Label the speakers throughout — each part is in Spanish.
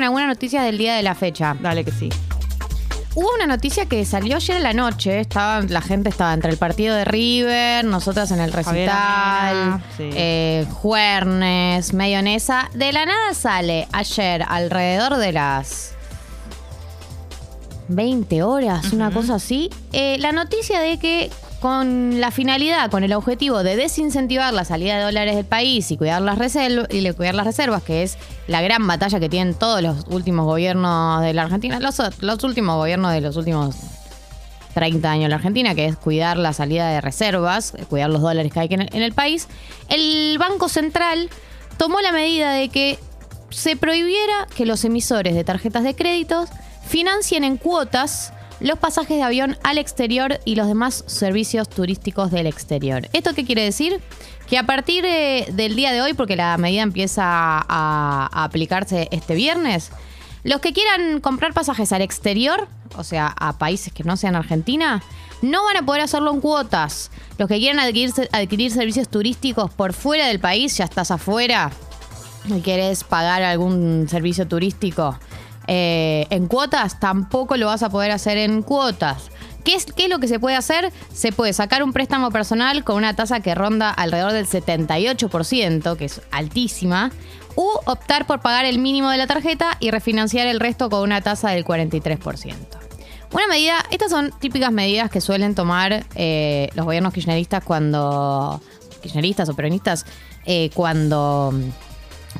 Speaker 1: con algunas noticias del día de la fecha.
Speaker 2: Dale que sí.
Speaker 1: Hubo una noticia que salió ayer en la noche. Estaba, la gente estaba entre el partido de River, nosotras en el recital,
Speaker 2: sí.
Speaker 1: eh, Juernes, Mayonesa. De la nada sale ayer alrededor de las 20 horas, una cosa así, eh, la noticia de que con la finalidad, con el objetivo de desincentivar la salida de dólares del país y cuidar las reservas, y cuidar las reservas, que es la gran batalla que tienen todos los últimos gobiernos de la Argentina, los, últimos gobiernos de los últimos 30 años en la Argentina, que es cuidar la salida de reservas, cuidar los dólares que hay en el, en el país, el Banco Central tomó la medida de que se prohibiera que los emisores de tarjetas de créditos financien en cuotas los pasajes de avión al exterior y los demás servicios turísticos del exterior. ¿Esto qué quiere decir? Que a partir eh, del día de hoy, porque la medida empieza a, aplicarse este viernes, los que quieran comprar pasajes al exterior, o sea, a países que no sean Argentina, no van a poder hacerlo en cuotas. Los que quieran adquirir, servicios turísticos por fuera del país, ya estás afuera y querés pagar algún servicio turístico eh, en cuotas, tampoco lo vas a poder hacer en cuotas. ¿Qué es, ¿Qué es lo que se puede hacer? Se puede sacar un préstamo personal con una tasa que ronda alrededor del 78%, que es altísima, u optar por pagar el mínimo de la tarjeta y refinanciar el resto con una tasa del 43%. Una medida, estas son típicas medidas que suelen tomar eh, los gobiernos kirchneristas cuando. kirchneristas o peronistas, eh, cuando.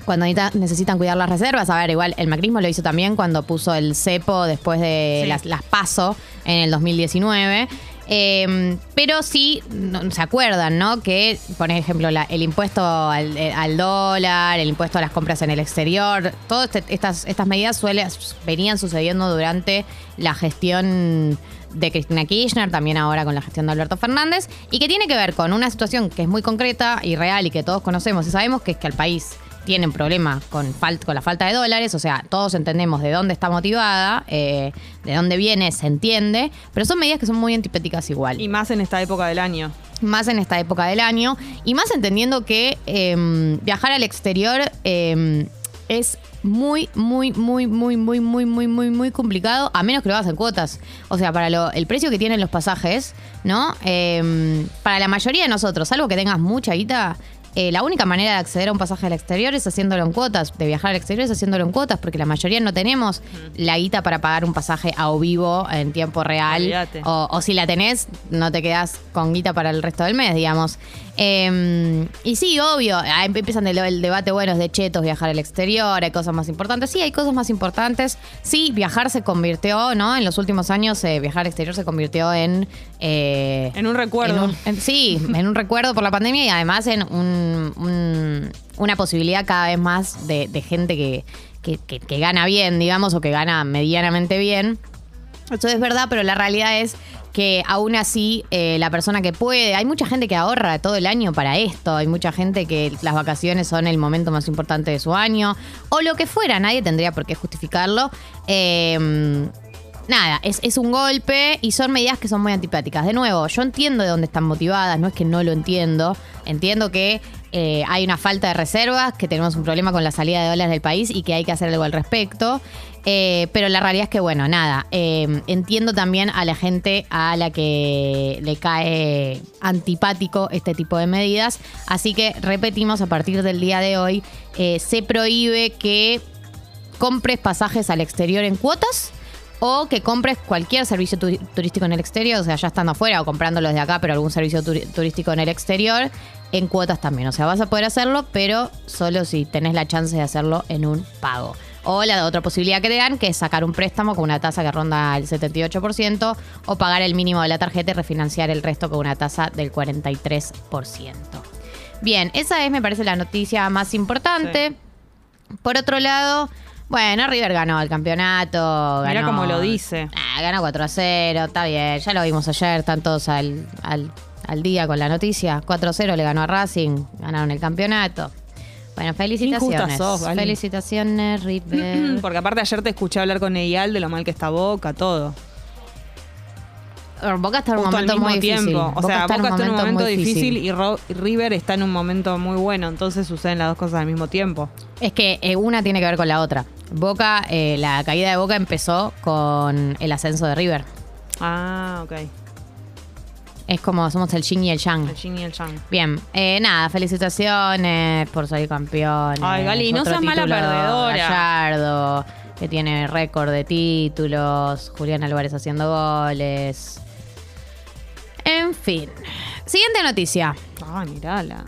Speaker 1: Cuando necesita- necesitan cuidar las reservas, a ver, igual el macrismo lo hizo también cuando puso el cepo después de
Speaker 2: Sí.
Speaker 1: las, las PASO en el 2019. Eh, pero sí, no- se acuerdan, ¿no? Que, por ejemplo, la- el impuesto al, eh, al dólar, el impuesto a las compras en el exterior, todas este- estas, estas medidas suele, venían sucediendo durante la gestión de Cristina Kirchner, también ahora con la gestión de Alberto Fernández, y que tiene que ver con una situación que es muy concreta y real y que todos conocemos y sabemos que es que el país tiene un problema con, la falta de dólares, o sea, todos entendemos de dónde está motivada, eh, de dónde viene, se entiende, pero son medidas que son muy antipáticas igual
Speaker 2: Y más en esta época del año.
Speaker 1: más en esta época del año y más entendiendo que eh, viajar al exterior eh, es muy, muy, muy, muy, muy, muy, muy, muy, muy complicado, a menos que lo hagas en cuotas. O sea, para lo- el precio que tienen los pasajes, ¿no? Eh, para la mayoría de nosotros, algo que tengas mucha guita, eh, la única manera de acceder a un pasaje al exterior es haciéndolo en cuotas, de viajar al exterior es haciéndolo en cuotas, porque la mayoría no tenemos la guita para pagar un pasaje a o vivo en tiempo real. O, o si la tenés, no te quedás con guita para el resto del mes, digamos. Eh, y sí, obvio, empiezan el, el debate, bueno, es de chetos viajar al exterior, hay cosas más importantes. Sí, hay cosas más importantes. Sí, viajar se convirtió, ¿no? En los últimos años, eh, viajar al exterior se convirtió en... eh,
Speaker 2: En un recuerdo.
Speaker 1: en un- en- sí, en un recuerdo por la pandemia y además en un- un- una posibilidad cada vez más de, gente que, que- que- que gana bien, digamos, o que gana medianamente bien. Eso es verdad, pero la realidad es que aún así eh, la persona que puede, hay mucha gente que ahorra todo el año para esto, hay mucha gente que las vacaciones son el momento más importante de su año, o lo que fuera, nadie tendría por qué justificarlo. Eh, nada, es, es un golpe y son medidas que son muy antipáticas. De nuevo, yo entiendo de dónde están motivadas, no es que no lo entiendo, entiendo que eh, hay una falta de reservas, que tenemos un problema con la salida de dólares del país y que hay que hacer algo al respecto. Eh, pero la realidad es que, bueno, nada, eh, entiendo también a la gente a la que le cae antipático este tipo de medidas. Así que repetimos, a partir del día de hoy, se prohíbe que compres pasajes al exterior en cuotas o que compres cualquier servicio turístico en el exterior, o sea, ya estando afuera o comprándolos de acá, pero algún servicio turístico en el exterior, en cuotas también. O sea, vas a poder hacerlo, pero solo si tenés la chance de hacerlo en un pago. O la otra posibilidad que te dan, que es sacar un préstamo con una tasa que ronda el 78%, o pagar el mínimo de la tarjeta y refinanciar el resto con una tasa del 43%. Bien, esa es, me parece, la noticia más importante. Por otro lado, bueno, River ganó el campeonato.
Speaker 2: Mirá
Speaker 1: ganó-
Speaker 2: cómo lo dice.
Speaker 1: Ah, ganó 4 a 0, está bien. Ya lo vimos ayer, están todos al, al, al día con la noticia. 4 a 0 le ganó a Racing, ganaron el campeonato. Bueno, felicitaciones.
Speaker 2: sos,
Speaker 1: felicitaciones, River.
Speaker 2: Porque aparte ayer te escuché hablar con Eyal de lo mal que está Boca, todo.
Speaker 1: Boca está en un
Speaker 2: al
Speaker 1: momento
Speaker 2: mismo
Speaker 1: muy difícil.
Speaker 2: O sea, Boca está en un momento difícil y, Ro- y River está en un momento muy bueno. Entonces suceden las dos cosas al mismo tiempo.
Speaker 1: Es que eh, una tiene que ver con la otra. Boca, eh, la caída de Boca empezó con el ascenso de River.
Speaker 2: Ah, ok.
Speaker 1: Es como somos el yin y el yang.
Speaker 2: El yin y el yang.
Speaker 1: Bien, eh, nada, felicitaciones por salir campeones.
Speaker 2: Ay, Gali, no seas mala perdedora.
Speaker 1: Gallardo, que tiene récord de títulos. Julián Álvarez haciendo goles. Fin. Siguiente noticia.
Speaker 2: Ay, mirala.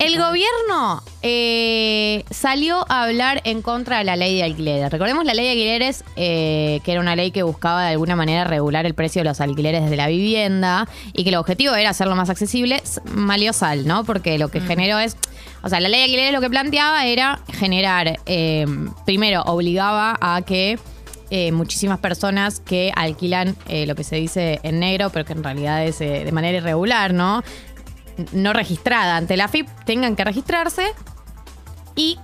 Speaker 1: El gobierno eh, salió a hablar en contra de la ley de alquileres. Recordemos la ley de alquileres, eh, que era una ley que buscaba de alguna manera regular el precio de los alquileres de la vivienda y que el objetivo era hacerlo más accesible, s- malió sal, ¿no? Porque lo que generó es. O sea, la ley de alquileres lo que planteaba era generar. eh, primero, obligaba a que. Eh, muchísimas personas que alquilan eh, lo que se dice en negro, pero que en realidad es eh, de manera irregular, ¿no? no registrada ante la FIP tengan que registrarse y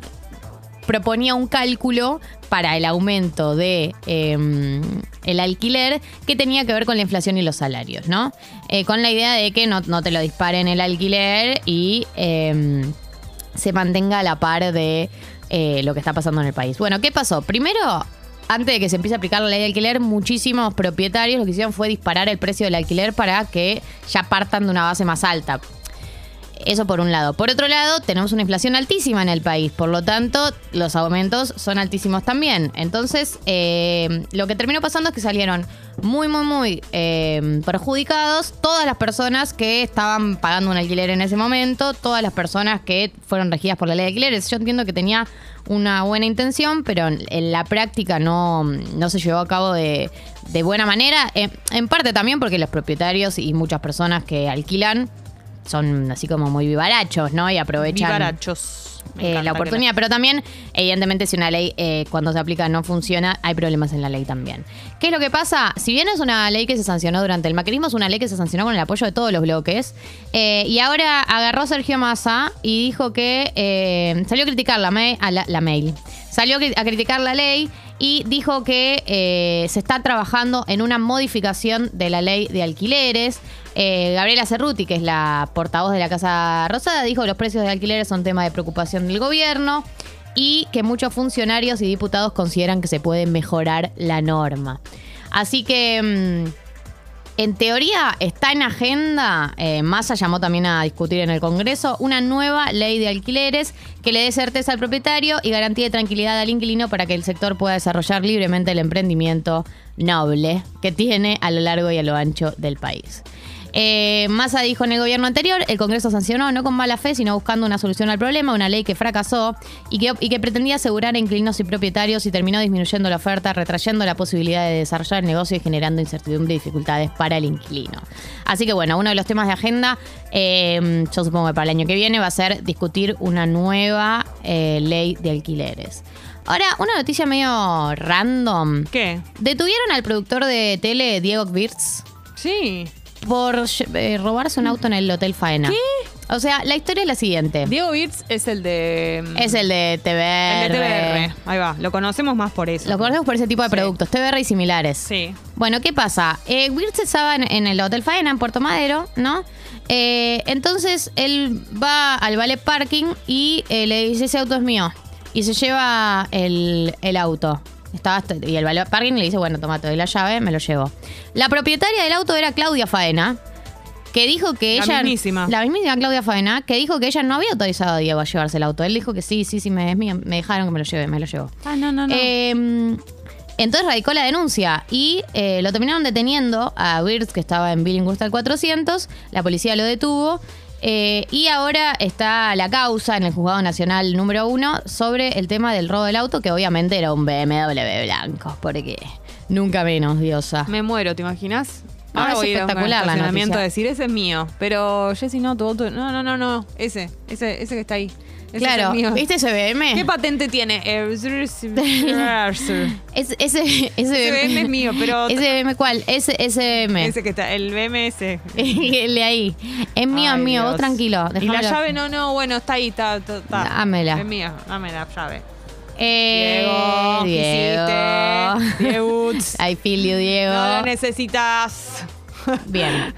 Speaker 1: proponía un cálculo para el aumento de eh, el alquiler que tenía que ver con la inflación y los salarios, ¿no? Con la idea de que no, no te lo disparen el alquiler y eh, se mantenga a la par de lo que está pasando en el país. Bueno, ¿qué pasó? Primero, antes de que se empiece a aplicar la ley de alquiler, muchísimos propietarios lo que hicieron fue disparar el precio del alquiler para que ya partan de una base más alta. Eso por un lado. Por otro lado, tenemos una inflación altísima en el país, por lo tanto, los aumentos son altísimos también. Entonces, eh, lo que terminó pasando es que salieron muy, muy, muy eh, perjudicados todas las personas que estaban pagando un alquiler en ese momento, todas las personas que fueron regidas por la ley de alquileres. Yo entiendo que tenía una buena intención, pero en, la práctica no, no se llevó a cabo de, de buena manera. En parte también porque los propietarios y muchas personas que alquilan son así como muy vivarachos, ¿no? Y aprovechan
Speaker 2: Vivarachos.
Speaker 1: Eh, la oportunidad. Pero también, evidentemente, si una ley eh, cuando se aplica no funciona, hay problemas en la ley también. ¿Qué es lo que pasa? Si bien es una ley que se sancionó durante el macrismo, es una ley que se sancionó con el apoyo de todos los bloques. eh, y ahora agarró Sergio Massa y dijo que eh, salió a criticar la, a la, la mail. Salió a criticar la ley y dijo que se está trabajando en una modificación de la ley de alquileres. Eh, Gabriela Cerruti, que es la portavoz de la Casa Rosada, dijo que los precios de alquileres son tema de preocupación del gobierno y que muchos funcionarios y diputados consideran que se puede mejorar la norma. Así que, mm, en teoría, está en agenda, eh, Massa llamó también a discutir en el Congreso, una nueva ley de alquileres que le dé certeza al propietario y garantía de tranquilidad al inquilino para que el sector pueda desarrollar libremente el emprendimiento noble que tiene a lo largo y a lo ancho del país. Eh, Massa dijo en el gobierno anterior, el Congreso sancionó no con mala fe, sino buscando una solución al problema, una ley que fracasó y que, y que pretendía asegurar a inquilinos y propietarios y terminó disminuyendo la oferta, retrayendo la posibilidad de desarrollar el negocio y generando incertidumbre y dificultades para el inquilino. Así que bueno, uno de los temas de agenda, eh, yo supongo que para el año que viene va a ser discutir una nueva eh, ley de alquileres. Ahora, una noticia medio random.
Speaker 2: ¿Qué?
Speaker 1: Detuvieron al productor de tele, Diego Wirtz,
Speaker 2: Sí.
Speaker 1: Por eh, robarse un auto en el Hotel Faena. ¿Qué? O sea, la historia es la siguiente.
Speaker 2: Diego Birz es el de.
Speaker 1: es el de TBR.
Speaker 2: el de TBR. Ahí va. Lo conocemos más por eso.
Speaker 1: Lo conocemos por ese tipo de
Speaker 2: Sí.
Speaker 1: productos, TBR y similares.
Speaker 2: Sí.
Speaker 1: Bueno, ¿qué pasa? Eh, Wirtz estaba en, en el Hotel Faena, en Puerto Madero, ¿no? Eh, entonces él va al Vale Parking y eh, le dice, ese auto es mío. Y se lleva el, el auto. Estaba y el Parking le dice, bueno, toma, te doy la llave, me lo llevo. La propietaria del auto era Claudia Faena, que dijo que
Speaker 2: La
Speaker 1: ella...
Speaker 2: mismísima.
Speaker 1: La mismísima Claudia Faena, que dijo que ella no había autorizado a Diego a llevarse el auto. Él dijo que sí, sí, sí, me, dejaron que me lo lleve, me lo llevo.
Speaker 2: Ah, no, no, no.
Speaker 1: Eh, entonces radicó la denuncia y eh, lo terminaron deteniendo a Wirtz, que estaba en Billinghurst 400. La policía lo detuvo. Eh, y ahora está la causa en el Juzgado Nacional número uno sobre el tema del robo del auto, que obviamente era un BMW blanco, porque nunca menos, diosa.
Speaker 2: Me muero, ¿te imaginas?
Speaker 1: No,
Speaker 2: Ahora
Speaker 1: es espectacular la noticia.
Speaker 2: a decir, ese es mío. Pero, Jessy, no, tu auto. No, no, no, no. Ese, ese, ese que está ahí. Ese
Speaker 1: claro,
Speaker 2: es el mío.
Speaker 1: ¿viste ese BM?
Speaker 2: ¿Qué patente tiene?
Speaker 1: Es- ese, ese,
Speaker 2: Ese BM es mío, pero-
Speaker 1: ¿Ese BM cuál? Ese, ese BM.
Speaker 2: Ese que está, el BMS.
Speaker 1: el de ahí. Es mío,
Speaker 2: Ay,
Speaker 1: es mío,
Speaker 2: Dios.
Speaker 1: vos tranquilo.
Speaker 2: Y la llave, no, no, bueno, está ahí, está. está, está.
Speaker 1: Dámela.
Speaker 2: Es mía, dame la llave.
Speaker 1: Eh,
Speaker 2: Diego, ¿qué
Speaker 1: Diego.
Speaker 2: Diego.
Speaker 1: I feel you, Diego.
Speaker 2: No lo necesitas. Bien.